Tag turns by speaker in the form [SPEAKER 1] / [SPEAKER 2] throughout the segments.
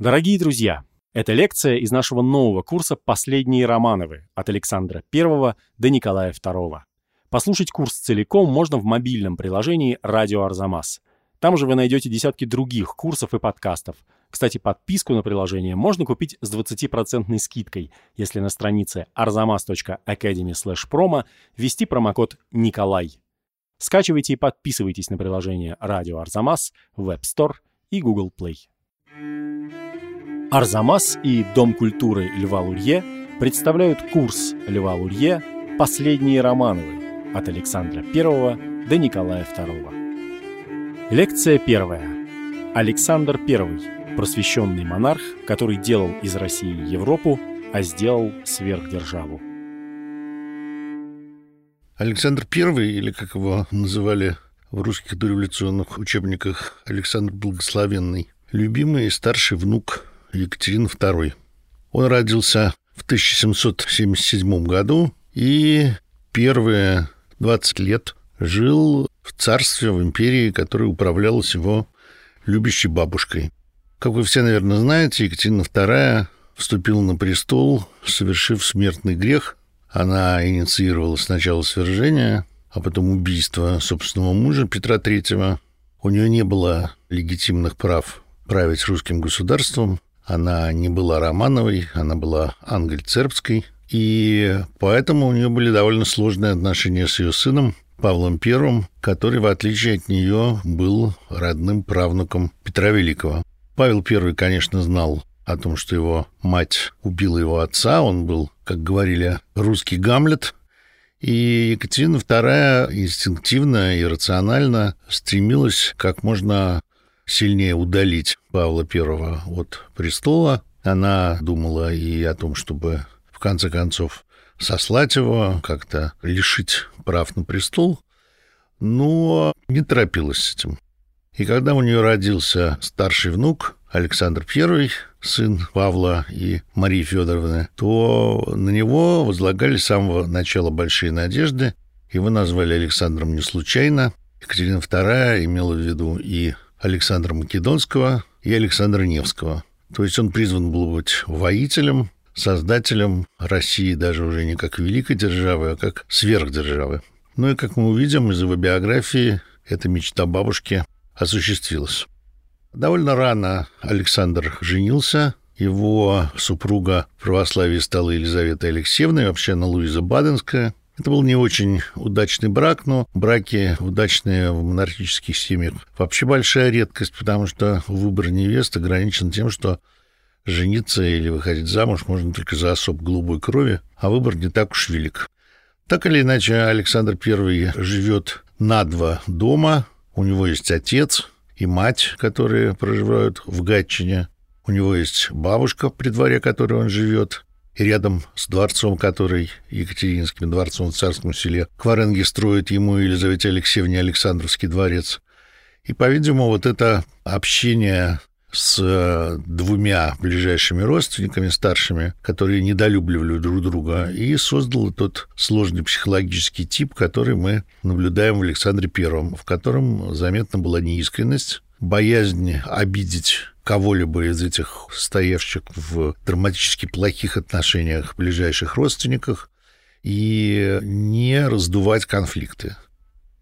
[SPEAKER 1] Дорогие друзья, это лекция из нашего нового курса «Последние Романовы» от Александра I до Николая II. Послушать курс целиком можно в мобильном приложении «Радио Арзамас». Там же вы найдете десятки других курсов и подкастов. Кстати, подписку на приложение можно купить с 20% скидкой, если на странице arzamas.academy promo ввести промокод «Николай». Скачивайте и подписывайтесь на приложение «Радио Арзамас» в App Store и Google Play. Арзамас и Дом культуры Льва Лурье представляют курс Льва Лурье «Последние Романовы» от Александра I до Николая II. Лекция первая. Александр I – просвещенный монарх, который делал из России Европу, а сделал сверхдержаву.
[SPEAKER 2] Александр I, или как его называли в русских дореволюционных учебниках Александр Благословенный, любимый и старший внук Екатерины II. Он родился в 1777 году и первые 20 лет жил в царстве, в империи, которая управлялась его любящей бабушкой. Как вы все, наверное, знаете, Екатерина II вступила на престол, совершив смертный грех. Она инициировала сначала свержение, а потом убийство собственного мужа Петра III. У нее не было легитимных прав править русским государством. Она не была Романовой, она была Ангель-Цербской, и поэтому у нее были довольно сложные отношения с ее сыном Павлом I, который, в отличие от нее, был родным правнуком Петра Великого. Павел I, конечно, знал о том, что его мать убила его отца, он был, как говорили, русский Гамлет, и Екатерина II инстинктивно и рационально стремилась как можно сильнее удалить Павла I от престола. Она думала и о том, чтобы в конце концов сослать его, как-то лишить прав на престол, но не торопилась с этим. И когда у нее родился старший внук Александр I, сын Павла и Марии Федоровны, то на него возлагали с самого начала большие надежды. Его назвали Александром не случайно. Екатерина II имела в виду и Александра Македонского и Александра Невского. То есть он призван был быть воителем, создателем России даже уже не как великой державы, а как сверхдержавы. Ну и, как мы увидим из его биографии, эта мечта бабушки осуществилась. Довольно рано Александр женился. Его супруга в православии стала Елизавета Алексеевна, и вообще она Луиза Баденская. Это был не очень удачный брак, но браки удачные в монархических семьях вообще большая редкость, потому что выбор невесты ограничен тем, что жениться или выходить замуж можно только за особ голубой крови, а выбор не так уж велик. Так или иначе, Александр I живет на два дома. У него есть отец и мать, которые проживают в Гатчине. У него есть бабушка, при дворе которой он живет рядом с дворцом, который Екатеринским дворцом в Царском селе Кваренги строит ему Елизавете Алексеевне Александровский дворец. И, по-видимому, вот это общение с э, двумя ближайшими родственниками старшими, которые недолюбливали друг друга, и создал тот сложный психологический тип, который мы наблюдаем в Александре Первом, в котором заметна была неискренность, боязнь обидеть кого-либо из этих стоявших в драматически плохих отношениях ближайших родственниках и не раздувать конфликты.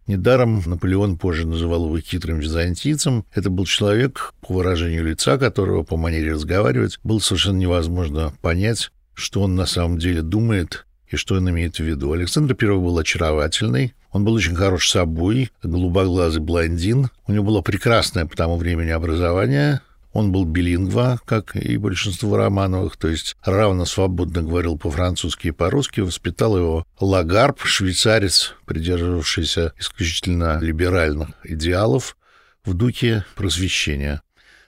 [SPEAKER 2] Недаром Наполеон позже называл его хитрым византийцем. Это был человек, по выражению лица которого, по манере разговаривать, было совершенно невозможно понять, что он на самом деле думает и что он имеет в виду. Александр I был очаровательный, он был очень хорош собой, голубоглазый блондин. У него было прекрасное по тому времени образование. Он был билингва, как и большинство Романовых, то есть равно свободно говорил по-французски и по-русски. Воспитал его Лагарб, швейцарец, придерживавшийся исключительно либеральных идеалов в духе просвещения.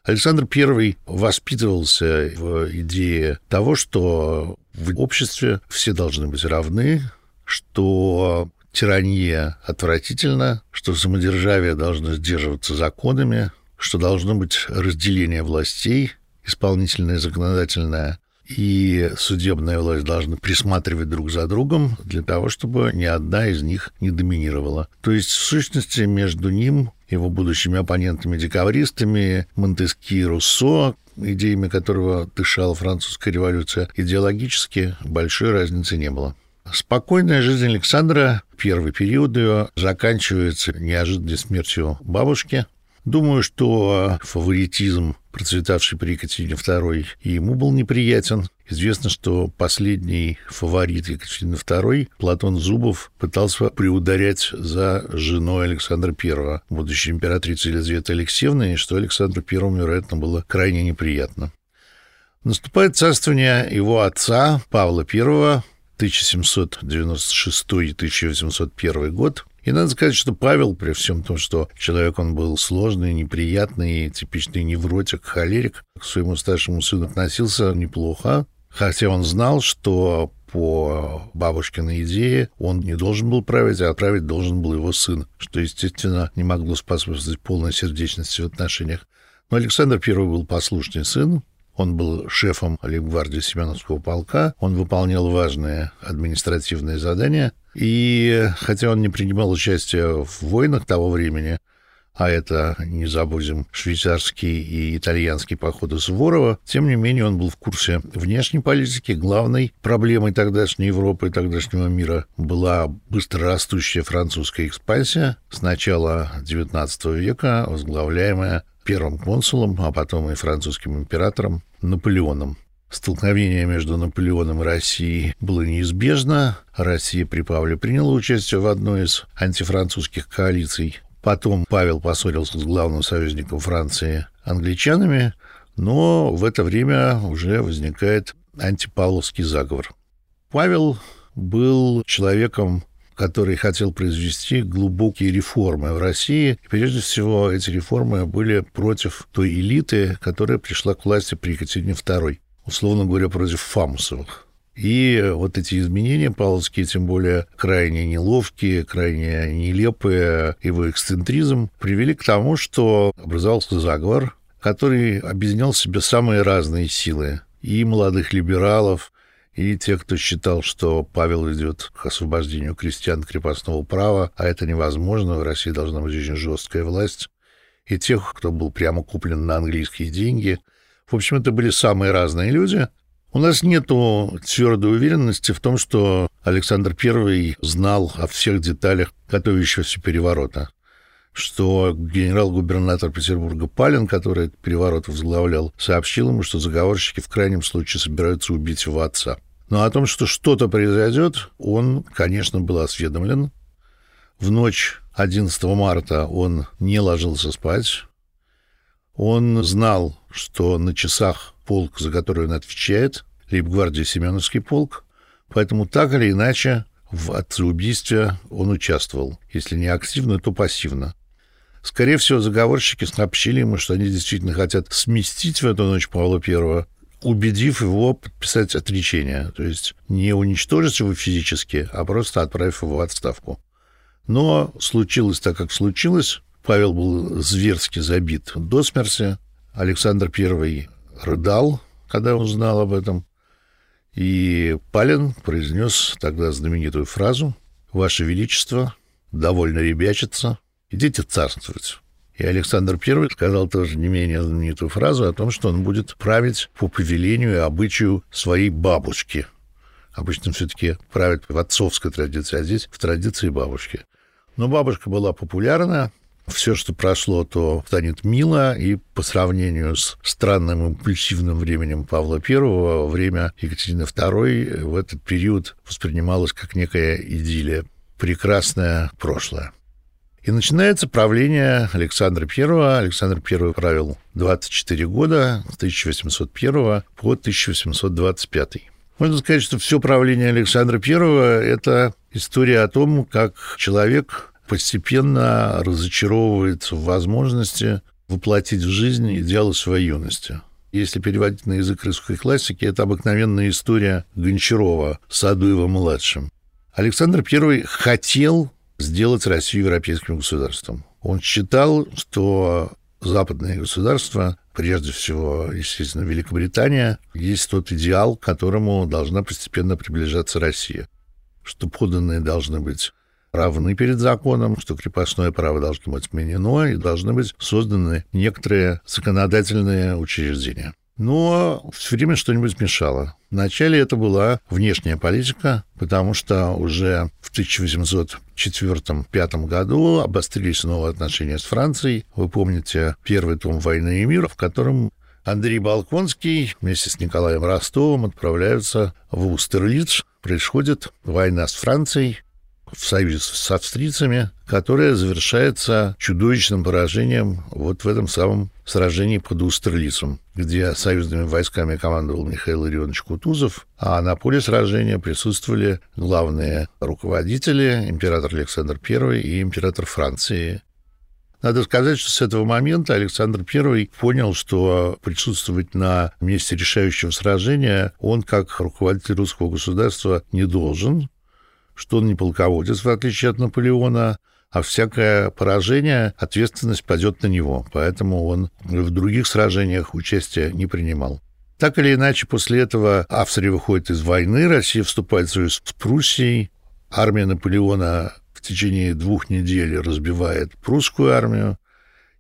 [SPEAKER 2] Александр I воспитывался в идее того, что в обществе все должны быть равны, что тирания отвратительна, что самодержавие должно сдерживаться законами, что должно быть разделение властей, исполнительная, законодательная и судебная власть должны присматривать друг за другом для того, чтобы ни одна из них не доминировала. То есть, в сущности, между ним, его будущими оппонентами-декабристами, Монтески и Руссо, идеями которого дышала французская революция, идеологически большой разницы не было. Спокойная жизнь Александра, первый период ее, заканчивается неожиданной смертью бабушки. Думаю, что фаворитизм, процветавший при Екатерине II, ему был неприятен. Известно, что последний фаворит Екатерины II, Платон Зубов, пытался приударять за женой Александра I, будущей императрицы Елизаветы Алексеевны, и что Александру I, вероятно, было крайне неприятно. Наступает царствование его отца Павла I, 1796-1801 год. И надо сказать, что Павел, при всем том, что человек он был сложный, неприятный, типичный невротик, холерик, к своему старшему сыну относился неплохо, хотя он знал, что по бабушкиной идее он не должен был править, а править должен был его сын, что, естественно, не могло способствовать полной сердечности в отношениях. Но Александр I был послушный сын, он был шефом лейб-гвардии Семеновского полка, он выполнял важные административные задания, и хотя он не принимал участия в войнах того времени, а это, не забудем, швейцарский и итальянский походы Суворова, тем не менее он был в курсе внешней политики. Главной проблемой тогдашней Европы и тогдашнего мира была быстро растущая французская экспансия с начала XIX века, возглавляемая первым консулом, а потом и французским императором Наполеоном. Столкновение между Наполеоном и Россией было неизбежно. Россия при Павле приняла участие в одной из антифранцузских коалиций. Потом Павел поссорился с главным союзником Франции англичанами, но в это время уже возникает антипавловский заговор. Павел был человеком который хотел произвести глубокие реформы в России. И прежде всего, эти реформы были против той элиты, которая пришла к власти при Екатерине II, условно говоря, против Фамусовых. И вот эти изменения павловские, тем более крайне неловкие, крайне нелепые, его эксцентризм, привели к тому, что образовался заговор, который объединял в себе самые разные силы. И молодых либералов, и те, кто считал, что Павел идет к освобождению крестьян крепостного права, а это невозможно, в России должна быть очень жесткая власть, и тех, кто был прямо куплен на английские деньги. В общем, это были самые разные люди. У нас нет твердой уверенности в том, что Александр I знал о всех деталях готовящегося переворота что генерал-губернатор Петербурга Палин, который этот переворот возглавлял, сообщил ему, что заговорщики в крайнем случае собираются убить его отца. Но о том, что что-то произойдет, он, конечно, был осведомлен. В ночь 11 марта он не ложился спать. Он знал, что на часах полк, за который он отвечает, лейб-гвардии Семеновский полк, поэтому так или иначе в отцеубийстве он участвовал, если не активно, то пассивно. Скорее всего, заговорщики сообщили ему, что они действительно хотят сместить в эту ночь Павла Первого, убедив его подписать отречение, то есть не уничтожить его физически, а просто отправив его в отставку. Но случилось так, как случилось. Павел был зверски забит до смерти. Александр I рыдал, когда узнал об этом. И Палин произнес тогда знаменитую фразу «Ваше Величество, довольно ребячиться, идите царствовать». И Александр I сказал тоже не менее знаменитую фразу о том, что он будет править по повелению и обычаю своей бабушки. Обычно все-таки правят в отцовской традиции, а здесь в традиции бабушки. Но бабушка была популярна, все, что прошло, то станет мило, и по сравнению с странным импульсивным временем Павла I, время Екатерины II в этот период воспринималось как некая идиллия, прекрасное прошлое. И начинается правление Александра I. Александр I правил 24 года, с 1801 по 1825. Можно сказать, что все правление Александра I – это история о том, как человек постепенно разочаровывается в возможности воплотить в жизнь идеалы своей юности. Если переводить на язык русской классики, это обыкновенная история Гончарова с Адуевым-младшим. Александр I хотел сделать Россию европейским государством. Он считал, что западные государства, прежде всего, естественно, Великобритания, есть тот идеал, к которому должна постепенно приближаться Россия. Что поданные должны быть равны перед законом, что крепостное право должно быть отменено и должны быть созданы некоторые законодательные учреждения. Но все время что-нибудь мешало. Вначале это была внешняя политика, потому что уже в 1804-1805 году обострились новые отношения с Францией. Вы помните первый том «Войны и мира», в котором Андрей Балконский вместе с Николаем Ростовым отправляются в Устерлиц. Происходит война с Францией, в союзе с австрийцами, которая завершается чудовищным поражением вот в этом самом сражении под Устерлицем, где союзными войсками командовал Михаил Ильонович Кутузов, а на поле сражения присутствовали главные руководители, император Александр I и император Франции. Надо сказать, что с этого момента Александр I понял, что присутствовать на месте решающего сражения он, как руководитель русского государства, не должен, что он не полководец, в отличие от Наполеона, а всякое поражение, ответственность падет на него. Поэтому он в других сражениях участия не принимал. Так или иначе, после этого Австрия выходит из войны, Россия вступает в союз с Пруссией, армия Наполеона в течение двух недель разбивает прусскую армию,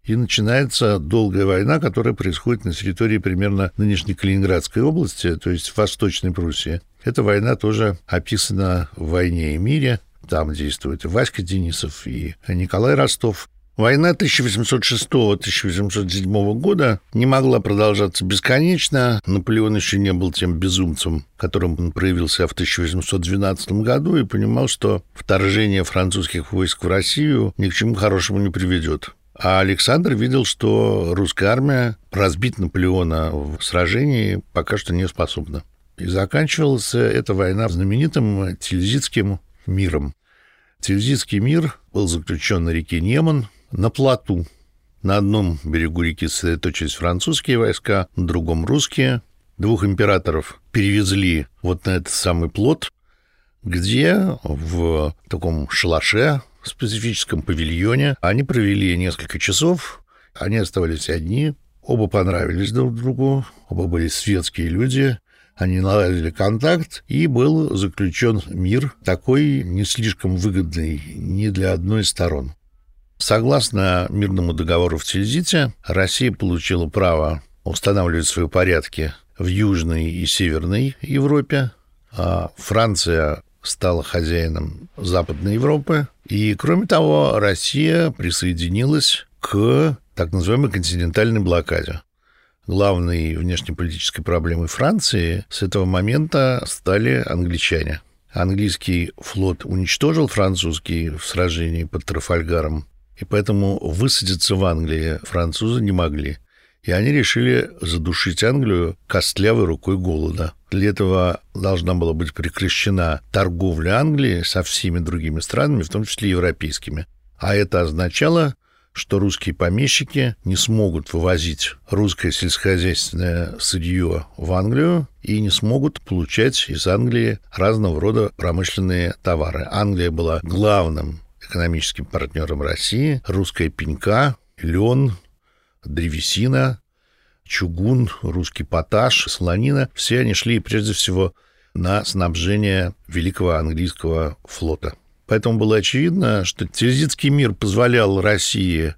[SPEAKER 2] и начинается долгая война, которая происходит на территории примерно нынешней Калининградской области, то есть Восточной Пруссии. Эта война тоже описана в «Войне и мире». Там действует Васька Денисов, и Николай Ростов. Война 1806-1807 года не могла продолжаться бесконечно. Наполеон еще не был тем безумцем, которым он проявился в 1812 году, и понимал, что вторжение французских войск в Россию ни к чему хорошему не приведет. А Александр видел, что русская армия разбить Наполеона в сражении пока что не способна. И заканчивалась эта война знаменитым Тильзитским миром. Тильзитский мир был заключен на реке Неман, на плоту. На одном берегу реки сосредоточились французские войска, на другом русские. Двух императоров перевезли вот на этот самый плот, где в таком шалаше специфическом павильоне. Они провели несколько часов, они оставались одни, оба понравились друг другу, оба были светские люди, они наладили контакт, и был заключен мир, такой не слишком выгодный ни для одной из сторон. Согласно мирному договору в Тильзите, Россия получила право устанавливать свои порядки в Южной и Северной Европе, а Франция стала хозяином Западной Европы. И, кроме того, Россия присоединилась к так называемой континентальной блокаде. Главной внешнеполитической проблемой Франции с этого момента стали англичане. Английский флот уничтожил французский в сражении под Трафальгаром, и поэтому высадиться в Англии французы не могли. И они решили задушить Англию костлявой рукой голода. Для этого должна была быть прекращена торговля Англии со всеми другими странами, в том числе европейскими. А это означало, что русские помещики не смогут вывозить русское сельскохозяйственное сырье в Англию и не смогут получать из Англии разного рода промышленные товары. Англия была главным экономическим партнером России. Русская пенька, лен, древесина, чугун, русский поташ, слонина, все они шли прежде всего на снабжение великого английского флота. Поэтому было очевидно, что Тильзитский мир позволял России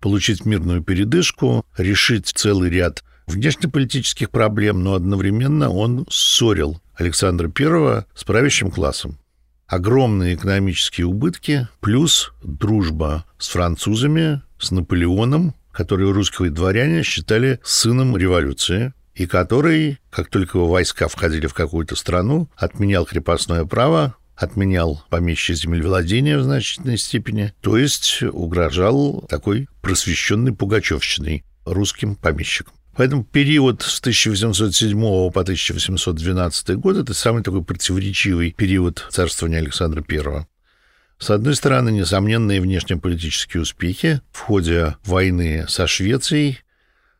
[SPEAKER 2] получить мирную передышку, решить целый ряд внешнеполитических проблем, но одновременно он ссорил Александра I с правящим классом. Огромные экономические убытки, плюс дружба с французами, с Наполеоном, который русские дворяне считали сыном революции, и который, как только его войска входили в какую-то страну, отменял крепостное право, отменял помещие землевладения в значительной степени, то есть угрожал такой просвещенной пугачевщиной русским помещикам. Поэтому период с 1807 по 1812 год – это самый такой противоречивый период царствования Александра I. С одной стороны, несомненные внешнеполитические успехи. В ходе войны со Швецией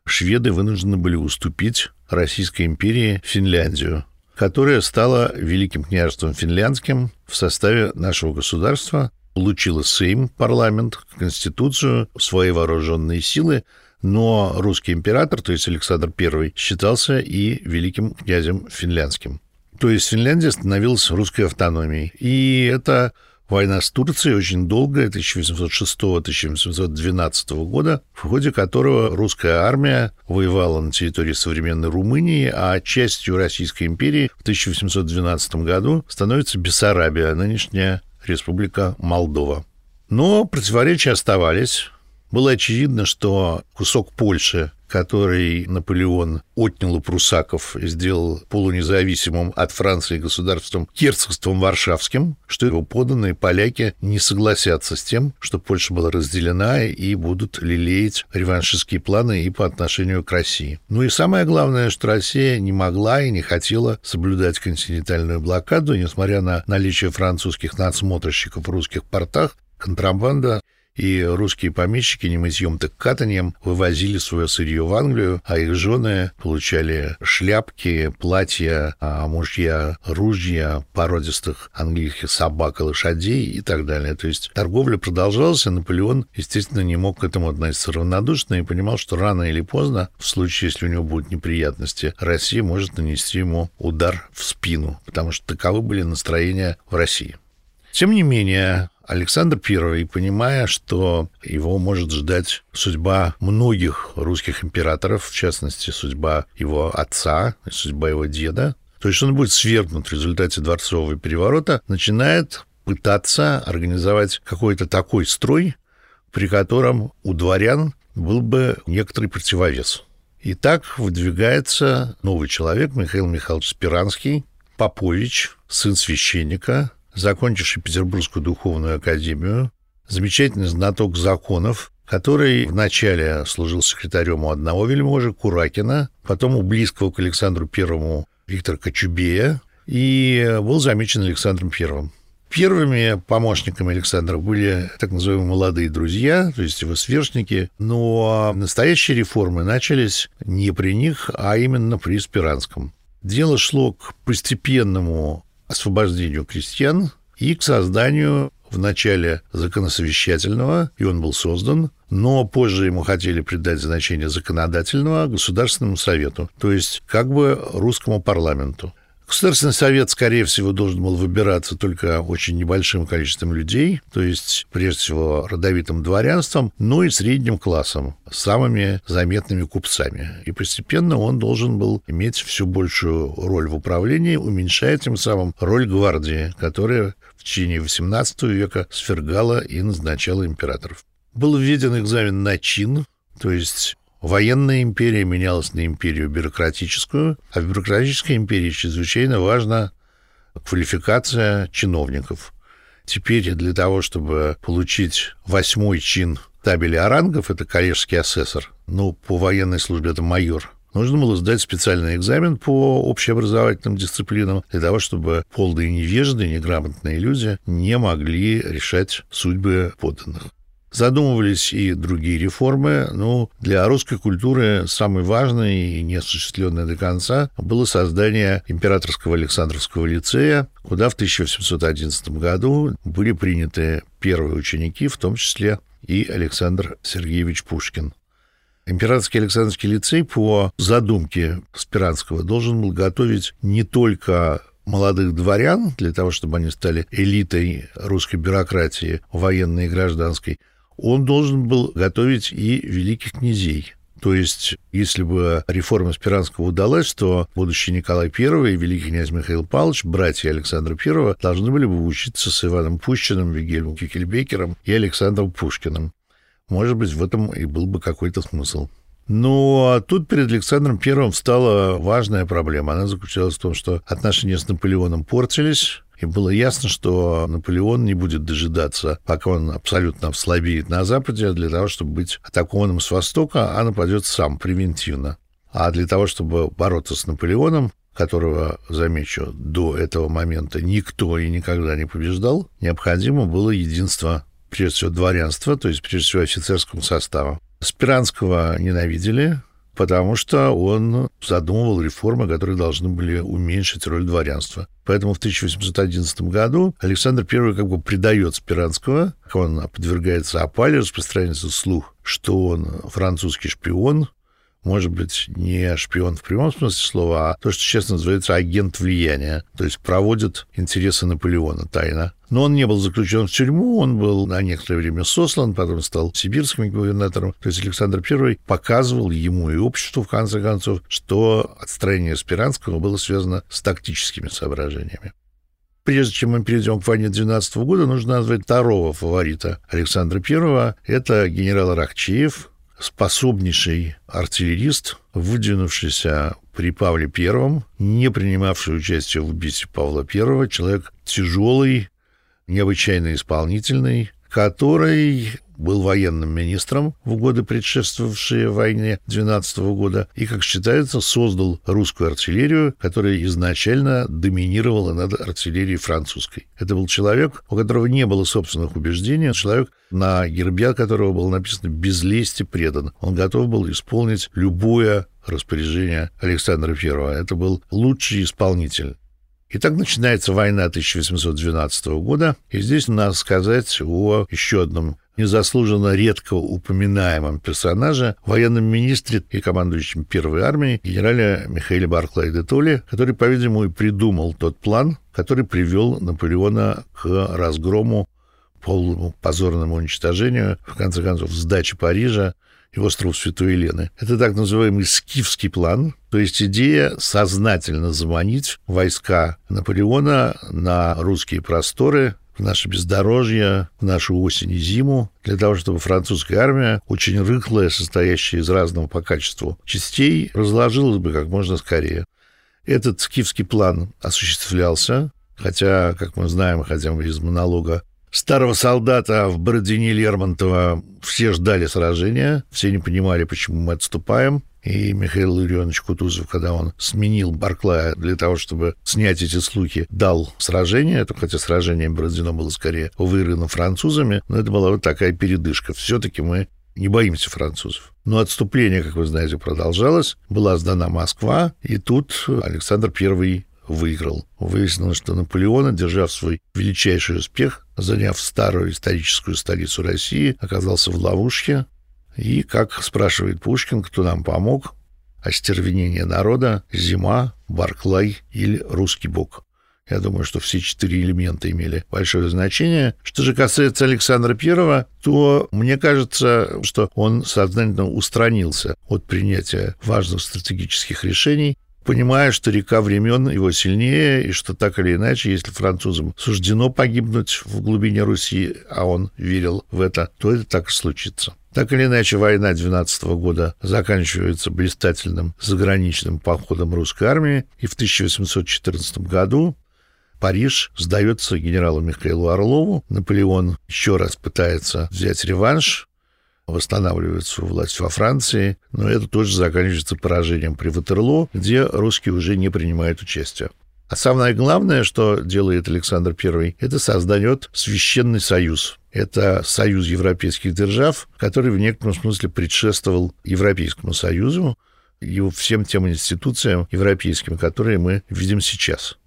[SPEAKER 2] шведы вынуждены были уступить Российской империи Финляндию, которая стала Великим княжеством финляндским в составе нашего государства, получила Сейм, парламент, конституцию, свои вооруженные силы, но русский император, то есть Александр I, считался и великим князем финляндским. То есть Финляндия становилась русской автономией. И это война с Турцией очень долгая, 1806-1812 года, в ходе которого русская армия воевала на территории современной Румынии, а частью Российской империи в 1812 году становится Бессарабия, нынешняя Республика Молдова. Но противоречия оставались. Было очевидно, что кусок Польши который Наполеон отнял у прусаков сделал полунезависимым от Франции государством герцогством Варшавским, что его поданные поляки не согласятся с тем, что Польша была разделена и будут лелеять реваншистские планы и по отношению к России. Ну и самое главное, что Россия не могла и не хотела соблюдать континентальную блокаду, несмотря на наличие французских надсмотрщиков в русских портах, контрабанда и русские помещики не мытьем так катанием вывозили свое сырье в Англию, а их жены получали шляпки, платья, а мужья ружья породистых английских собак и лошадей и так далее. То есть торговля продолжалась, и Наполеон, естественно, не мог к этому относиться равнодушно и понимал, что рано или поздно, в случае, если у него будут неприятности, Россия может нанести ему удар в спину, потому что таковы были настроения в России. Тем не менее, Александр I, понимая, что его может ждать судьба многих русских императоров, в частности, судьба его отца и судьба его деда, то есть он будет свергнут в результате дворцового переворота, начинает пытаться организовать какой-то такой строй, при котором у дворян был бы некоторый противовес. И так выдвигается новый человек, Михаил Михайлович Спиранский, Попович, сын священника, закончивший Петербургскую духовную академию, замечательный знаток законов, который вначале служил секретарем у одного вельможи, Куракина, потом у близкого к Александру Первому Виктора Кочубея, и был замечен Александром Первым. Первыми помощниками Александра были так называемые молодые друзья, то есть его сверстники, но настоящие реформы начались не при них, а именно при Спиранском. Дело шло к постепенному освобождению крестьян и к созданию в начале законосовещательного, и он был создан, но позже ему хотели придать значение законодательного Государственному Совету, то есть как бы русскому парламенту. Государственный совет, скорее всего, должен был выбираться только очень небольшим количеством людей, то есть, прежде всего, родовитым дворянством, но и средним классом, самыми заметными купцами. И постепенно он должен был иметь все большую роль в управлении, уменьшая тем самым роль гвардии, которая в течение XVIII века свергала и назначала императоров. Был введен экзамен на чин, то есть Военная империя менялась на империю бюрократическую, а в бюрократической империи чрезвычайно важна квалификация чиновников. Теперь для того, чтобы получить восьмой чин табели о рангов, это коллежский асессор, ну, по военной службе это майор, нужно было сдать специальный экзамен по общеобразовательным дисциплинам для того, чтобы полные невежды, неграмотные люди не могли решать судьбы подданных. Задумывались и другие реформы, но для русской культуры самой важной и неосуществленной до конца было создание Императорского Александровского лицея, куда в 1811 году были приняты первые ученики, в том числе и Александр Сергеевич Пушкин. Императорский Александровский лицей по задумке Спиранского должен был готовить не только молодых дворян для того, чтобы они стали элитой русской бюрократии, военной и гражданской, он должен был готовить и великих князей. То есть, если бы реформа Спиранского удалась, то будущий Николай I и великий князь Михаил Павлович, братья Александра I, должны были бы учиться с Иваном Пущиным, Вильгельмом Кюкельбекером и Александром Пушкиным. Может быть, в этом и был бы какой-то смысл. Ну, а тут перед Александром Первым встала важная проблема. Она заключалась в том, что отношения с Наполеоном портились, и было ясно, что Наполеон не будет дожидаться, пока он абсолютно ослабеет на Западе, для того, чтобы быть атакованным с Востока, а нападет сам превентивно. А для того, чтобы бороться с Наполеоном, которого, замечу, до этого момента никто и никогда не побеждал, необходимо было единство, прежде всего, дворянства, то есть, прежде всего, офицерского состава. Спиранского ненавидели, потому что он задумывал реформы, которые должны были уменьшить роль дворянства. Поэтому в 1811 году Александр I как бы предает Спиранского, он подвергается опале, распространяется слух, что он французский шпион, может быть, не шпион в прямом смысле слова, а то, что сейчас называется агент влияния, то есть проводит интересы Наполеона тайно. Но он не был заключен в тюрьму, он был на некоторое время сослан, потом стал сибирским губернатором. То есть Александр I показывал ему и обществу, в конце концов, что отстранение Спиранского было связано с тактическими соображениями. Прежде чем мы перейдем к войне 12 года, нужно назвать второго фаворита Александра I. Это генерал Рахчеев, способнейший артиллерист, выдвинувшийся при Павле I, не принимавший участие в убийстве Павла I, человек тяжелый, необычайно исполнительный, который был военным министром в годы, предшествовавшие войне 12 года, и, как считается, создал русскую артиллерию, которая изначально доминировала над артиллерией французской. Это был человек, у которого не было собственных убеждений, человек, на гербе которого было написано «без лести предан». Он готов был исполнить любое распоряжение Александра I. Это был лучший исполнитель. Итак, начинается война 1812 года, и здесь надо сказать о еще одном незаслуженно редко упоминаемом персонаже, военном министре и командующем Первой армией генерале Михаиле Барклай де Толли, который, по-видимому, и придумал тот план, который привел Наполеона к разгрому, полному позорному уничтожению, в конце концов, сдаче Парижа и остров Святой Елены. Это так называемый скифский план, то есть идея сознательно заманить войска Наполеона на русские просторы, в наше бездорожье, в нашу осень и зиму, для того, чтобы французская армия, очень рыхлая, состоящая из разного по качеству частей, разложилась бы как можно скорее. Этот скифский план осуществлялся, хотя, как мы знаем, хотя бы из монолога старого солдата в Бородине Лермонтова все ждали сражения, все не понимали, почему мы отступаем. И Михаил Ларионович Кутузов, когда он сменил Барклая для того, чтобы снять эти слухи, дал сражение, это хотя сражение Бородино было скорее выиграно французами, но это была вот такая передышка. Все-таки мы не боимся французов. Но отступление, как вы знаете, продолжалось. Была сдана Москва, и тут Александр I выиграл. Выяснилось, что Наполеон, одержав свой величайший успех, заняв старую историческую столицу России, оказался в ловушке, и, как спрашивает Пушкин, кто нам помог? Остервенение народа, зима, Барклай или русский бог. Я думаю, что все четыре элемента имели большое значение. Что же касается Александра Первого, то мне кажется, что он сознательно устранился от принятия важных стратегических решений, понимая, что река времен его сильнее, и что так или иначе, если французам суждено погибнуть в глубине Руси, а он верил в это, то это так и случится. Так или иначе, война 12 года заканчивается блистательным заграничным походом русской армии, и в 1814 году Париж сдается генералу Михаилу Орлову. Наполеон еще раз пытается взять реванш, восстанавливает свою власть во Франции, но это тоже заканчивается поражением при Ватерлоо, где русские уже не принимают участие. А самое главное, что делает Александр I, это создает священный союз. Это союз европейских держав, который в некотором смысле предшествовал Европейскому союзу и всем тем институциям европейским, которые мы видим сейчас.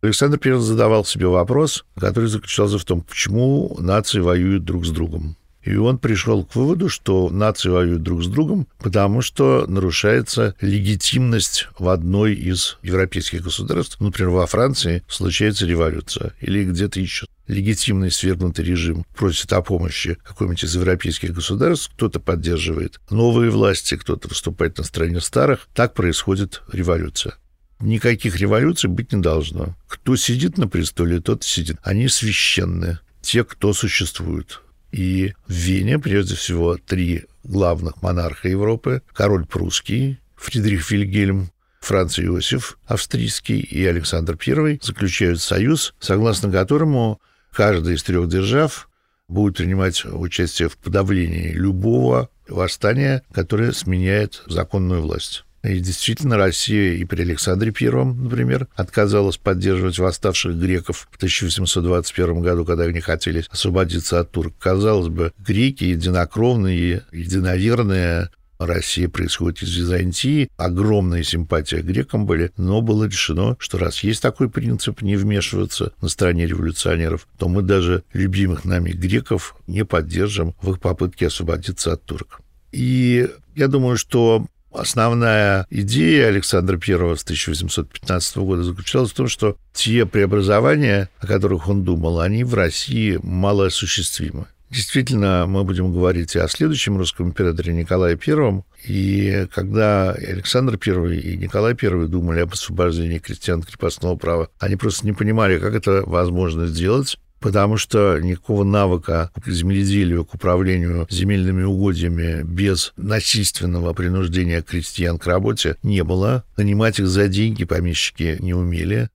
[SPEAKER 2] Александр I задавал себе вопрос, который заключался в том, почему нации воюют друг с другом. И он пришел к выводу, что нации воюют друг с другом, потому что нарушается легитимность в одной из европейских государств. Например, во Франции случается революция или где-то еще легитимный свергнутый режим просит о помощи какой-нибудь из европейских государств, кто-то поддерживает новые власти, кто-то выступает на стороне старых. Так происходит революция. Никаких революций быть не должно. Кто сидит на престоле, тот сидит. Они священные. Те, кто существует. И в Вене, прежде всего, три главных монарха Европы, король прусский, Фридрих Вильгельм, Франц Иосиф австрийский и Александр I заключают союз, согласно которому каждая из трех держав будет принимать участие в подавлении любого восстания, которое сменяет законную власть. И действительно, Россия и при Александре Первом, например, отказалась поддерживать восставших греков в 1821 году, когда они хотели освободиться от турок. Казалось бы, греки единокровные, единоверные, Россия происходит из Византии, огромная симпатия к грекам были, но было решено, что раз есть такой принцип не вмешиваться на стороне революционеров, то мы даже любимых нами греков не поддержим в их попытке освободиться от турок. И я думаю, что Основная идея Александра I с 1815 года заключалась в том, что те преобразования, о которых он думал, они в России малоосуществимы. Действительно, мы будем говорить и о следующем русском императоре Николае I. И когда Александр I и Николай I думали об освобождении крестьян крепостного права, они просто не понимали, как это возможно сделать потому что никакого навыка к земледелию, к управлению земельными угодьями без насильственного принуждения крестьян к работе не было. Нанимать их за деньги помещики не умели.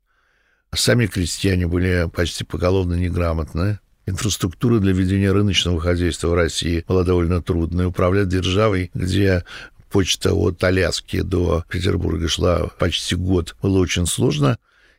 [SPEAKER 2] Сами крестьяне были почти поголовно неграмотны. Инфраструктура для ведения рыночного хозяйства в России была довольно трудной. Управлять державой, где почта от Аляски до Петербурга шла почти год, было очень сложно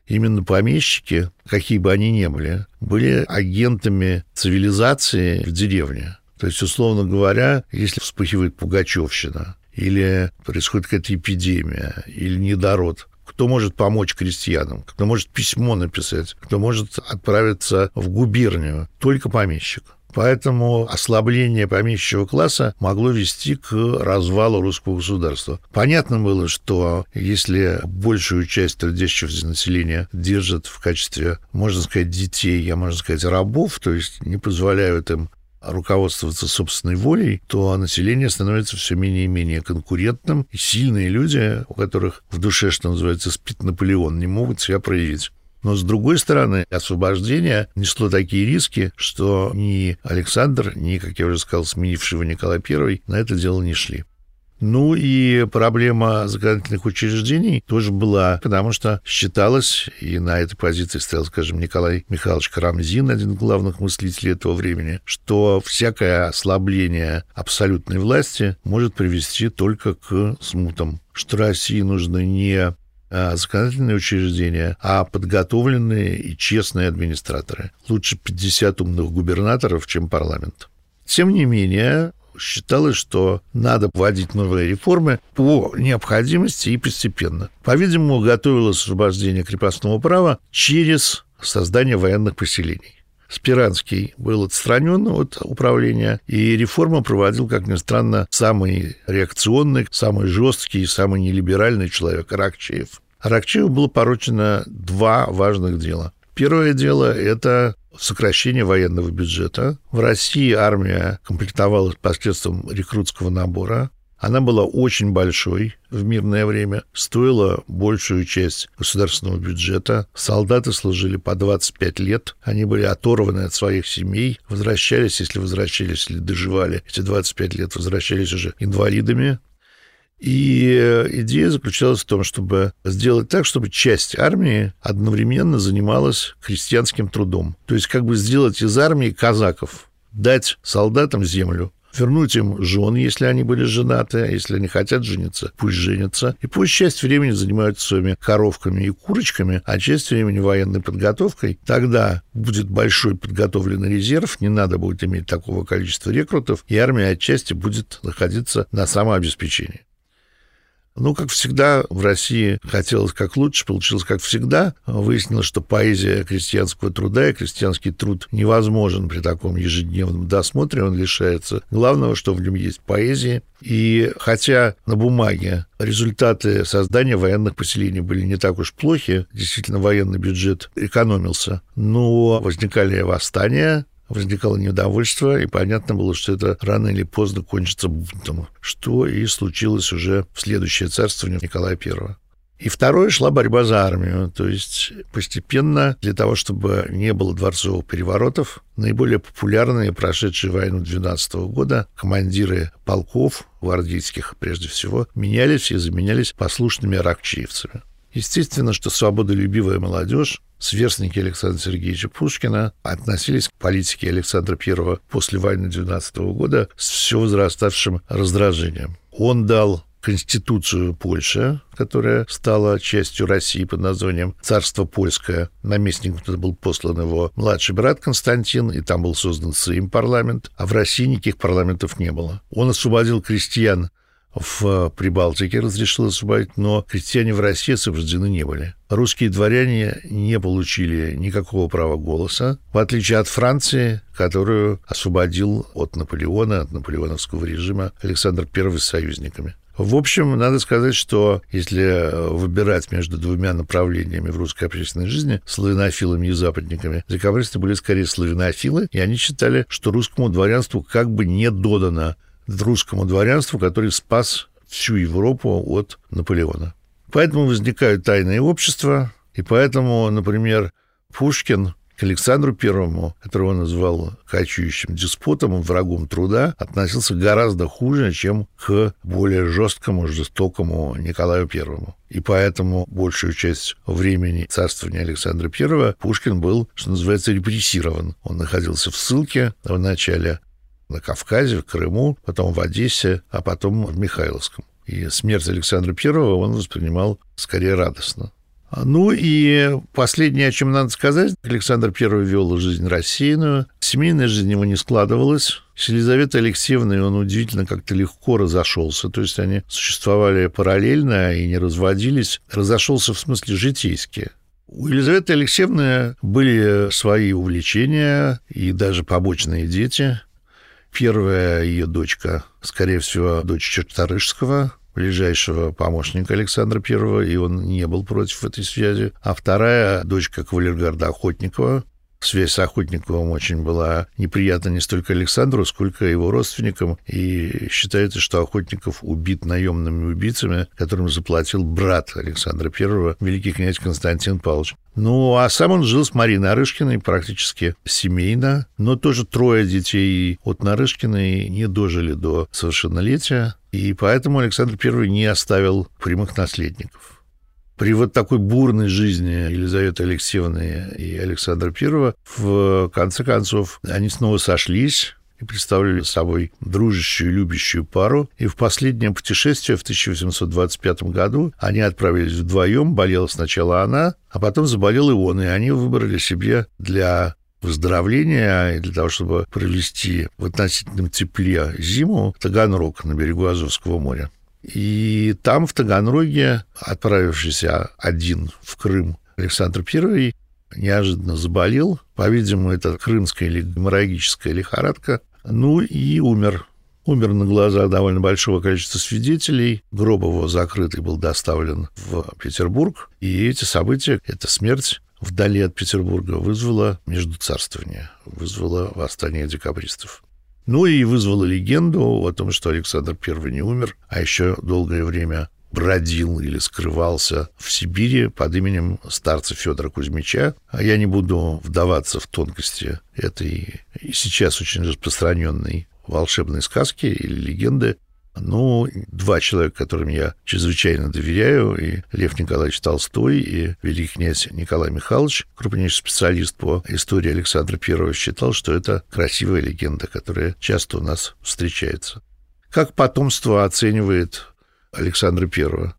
[SPEAKER 2] именно помещики, какие бы они ни были, были агентами цивилизации в деревне. То есть, условно говоря, если вспыхивает пугачевщина, или происходит какая-то эпидемия, или недород, кто может помочь крестьянам, кто может письмо написать, кто может отправиться в губернию, только помещик. Поэтому ослабление помещичьего класса могло вести к развалу русского государства. Понятно было, что если большую часть трудящего населения держат в качестве, можно сказать, детей, я можно сказать, рабов, то есть не позволяют им руководствоваться собственной волей, то население становится все менее и менее конкурентным, и сильные люди, у которых в душе, что называется, спит Наполеон, не могут себя проявить. Но, с другой стороны, освобождение несло такие риски, что ни Александр, ни, как я уже сказал, сменивший его Николай I на это дело не шли. Ну и проблема законодательных учреждений тоже была, потому что считалось, и на этой позиции стоял, скажем, Николай Михайлович Карамзин, один из главных мыслителей этого времени, что всякое ослабление абсолютной власти может привести только к смутам что России нужно не законодательные учреждения, а подготовленные и честные администраторы. Лучше 50 умных губернаторов, чем парламент. Тем не менее, считалось, что надо вводить новые реформы по необходимости и постепенно. По-видимому, готовилось освобождение крепостного права через создание военных поселений. Спиранский был отстранен от управления, и реформу проводил, как ни странно, самый реакционный, самый жесткий, самый нелиберальный человек Ракчеев. Ракчееву было поручено два важных дела. Первое дело – это сокращение военного бюджета. В России армия комплектовалась посредством рекрутского набора. Она была очень большой в мирное время, стоила большую часть государственного бюджета. Солдаты служили по 25 лет, они были оторваны от своих семей, возвращались, если возвращались или доживали эти 25 лет, возвращались уже инвалидами. И идея заключалась в том, чтобы сделать так, чтобы часть армии одновременно занималась крестьянским трудом. То есть как бы сделать из армии казаков, дать солдатам землю, вернуть им жен, если они были женаты, а если они хотят жениться, пусть женятся. И пусть часть времени занимаются своими коровками и курочками, а часть времени военной подготовкой. Тогда будет большой подготовленный резерв, не надо будет иметь такого количества рекрутов, и армия отчасти будет находиться на самообеспечении. Ну, как всегда, в России хотелось как лучше, получилось как всегда. Выяснилось, что поэзия крестьянского труда и крестьянский труд невозможен при таком ежедневном досмотре. Он лишается главного, что в нем есть поэзия. И хотя на бумаге результаты создания военных поселений были не так уж плохи, действительно военный бюджет экономился, но возникали восстания, возникало недовольство, и понятно было, что это рано или поздно кончится бунтом, что и случилось уже в следующее царствование Николая I. И второе шла борьба за армию, то есть постепенно для того, чтобы не было дворцовых переворотов, наиболее популярные, прошедшие войну 12 года, командиры полков, гвардейских прежде всего, менялись и заменялись послушными ракчиевцами. Естественно, что свободолюбивая молодежь сверстники Александра Сергеевича Пушкина относились к политике Александра I после войны 12 года с все возраставшим раздражением. Он дал Конституцию Польши, которая стала частью России под названием «Царство Польское». Наместником туда был послан его младший брат Константин, и там был создан Сейм парламент, а в России никаких парламентов не было. Он освободил крестьян в Прибалтике разрешил освободить, но крестьяне в России освобождены не были. Русские дворяне не получили никакого права голоса, в отличие от Франции, которую освободил от Наполеона, от наполеоновского режима Александр I с союзниками. В общем, надо сказать, что если выбирать между двумя направлениями в русской общественной жизни, славянофилами и западниками, декабристы были скорее славянофилы, и они считали, что русскому дворянству как бы не додано русскому дворянству, который спас всю Европу от Наполеона. Поэтому возникают тайные общества, и поэтому, например, Пушкин к Александру Первому, которого он назвал качающим деспотом, врагом труда, относился гораздо хуже, чем к более жесткому, жестокому Николаю Первому. И поэтому большую часть времени царствования Александра Первого Пушкин был, что называется, репрессирован. Он находился в ссылке вначале на Кавказе, в Крыму, потом в Одессе, а потом в Михайловском. И смерть Александра Первого он воспринимал скорее радостно. Ну и последнее, о чем надо сказать, Александр I вел жизнь рассеянную, семейная жизнь его не складывалась. С Елизаветой Алексеевной он удивительно как-то легко разошелся, то есть они существовали параллельно и не разводились. Разошелся в смысле житейски. У Елизаветы Алексеевны были свои увлечения и даже побочные дети. Первая ее дочка, скорее всего, дочь Черторышского, ближайшего помощника Александра I, и он не был против этой связи. А вторая дочка кавалергарда Охотникова, связь с Охотниковым очень была неприятна не столько Александру, сколько его родственникам. И считается, что Охотников убит наемными убийцами, которым заплатил брат Александра I, великий князь Константин Павлович. Ну, а сам он жил с Мариной Нарышкиной практически семейно, но тоже трое детей от Нарышкиной не дожили до совершеннолетия, и поэтому Александр I не оставил прямых наследников. При вот такой бурной жизни Елизаветы Алексеевны и Александра I, в конце концов, они снова сошлись, и представляли собой дружащую, любящую пару. И в последнее путешествие в 1825 году они отправились вдвоем. Болела сначала она, а потом заболел и он. И они выбрали себе для выздоровления и для того, чтобы провести в относительном тепле зиму Таганрог на берегу Азовского моря. И там, в Таганроге, отправившийся один в Крым Александр I, неожиданно заболел. По-видимому, это крымская или геморрагическая лихорадка. Ну и умер. Умер на глазах довольно большого количества свидетелей. Гроб его закрытый был доставлен в Петербург. И эти события, эта смерть вдали от Петербурга вызвала междуцарствование, вызвала восстание декабристов. Ну и вызвала легенду о том, что Александр I не умер, а еще долгое время бродил или скрывался в Сибири под именем старца Федора Кузьмича. А я не буду вдаваться в тонкости этой и сейчас очень распространенной волшебной сказки или легенды. Ну, два человека, которым я чрезвычайно доверяю, и Лев Николаевич Толстой, и великий князь Николай Михайлович, крупнейший специалист по истории Александра I, считал, что это красивая легенда, которая часто у нас встречается. Как потомство оценивает Александра I.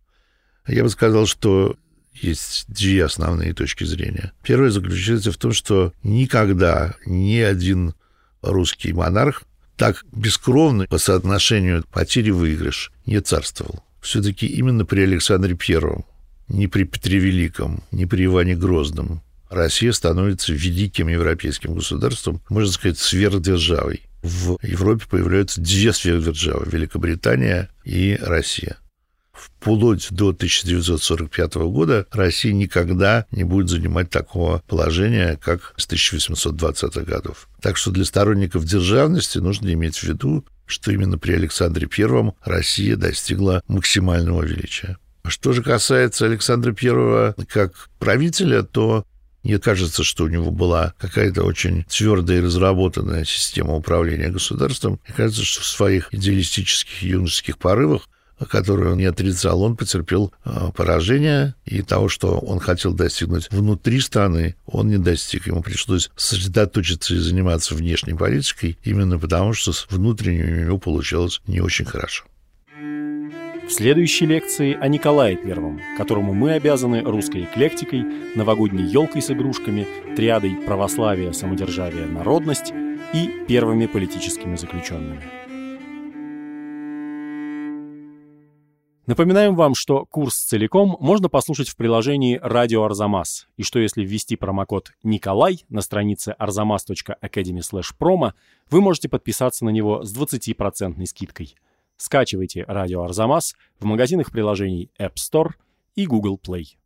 [SPEAKER 2] Я бы сказал, что есть две основные точки зрения. Первая заключается в том, что никогда ни один русский монарх так бескровно по соотношению потери-выигрыш не царствовал. Все-таки именно при Александре Первом, не при Петре Великом, не при Иване Грозном, Россия становится великим европейским государством, можно сказать, сверхдержавой в Европе появляются две сверхдержавы – Великобритания и Россия. Вплоть до 1945 года Россия никогда не будет занимать такого положения, как с 1820-х годов. Так что для сторонников державности нужно иметь в виду, что именно при Александре I Россия достигла максимального величия. Что же касается Александра I как правителя, то мне кажется, что у него была какая-то очень твердая и разработанная система управления государством. Мне кажется, что в своих идеалистических юношеских порывах которую он не отрицал, он потерпел а, поражение, и того, что он хотел достигнуть внутри страны, он не достиг. Ему пришлось сосредоточиться и заниматься внешней политикой, именно потому, что с внутренней у него получалось не очень хорошо.
[SPEAKER 1] В следующей лекции о Николае Первом, которому мы обязаны русской эклектикой, новогодней елкой с игрушками, триадой православия, самодержавия, народность и первыми политическими заключенными. Напоминаем вам, что курс целиком можно послушать в приложении «Радио Арзамас», и что если ввести промокод «Николай» на странице arzamas.academy/promo, вы можете подписаться на него с 20% скидкой. Скачивайте «Радио Арзамас» в магазинах приложений App Store и Google Play.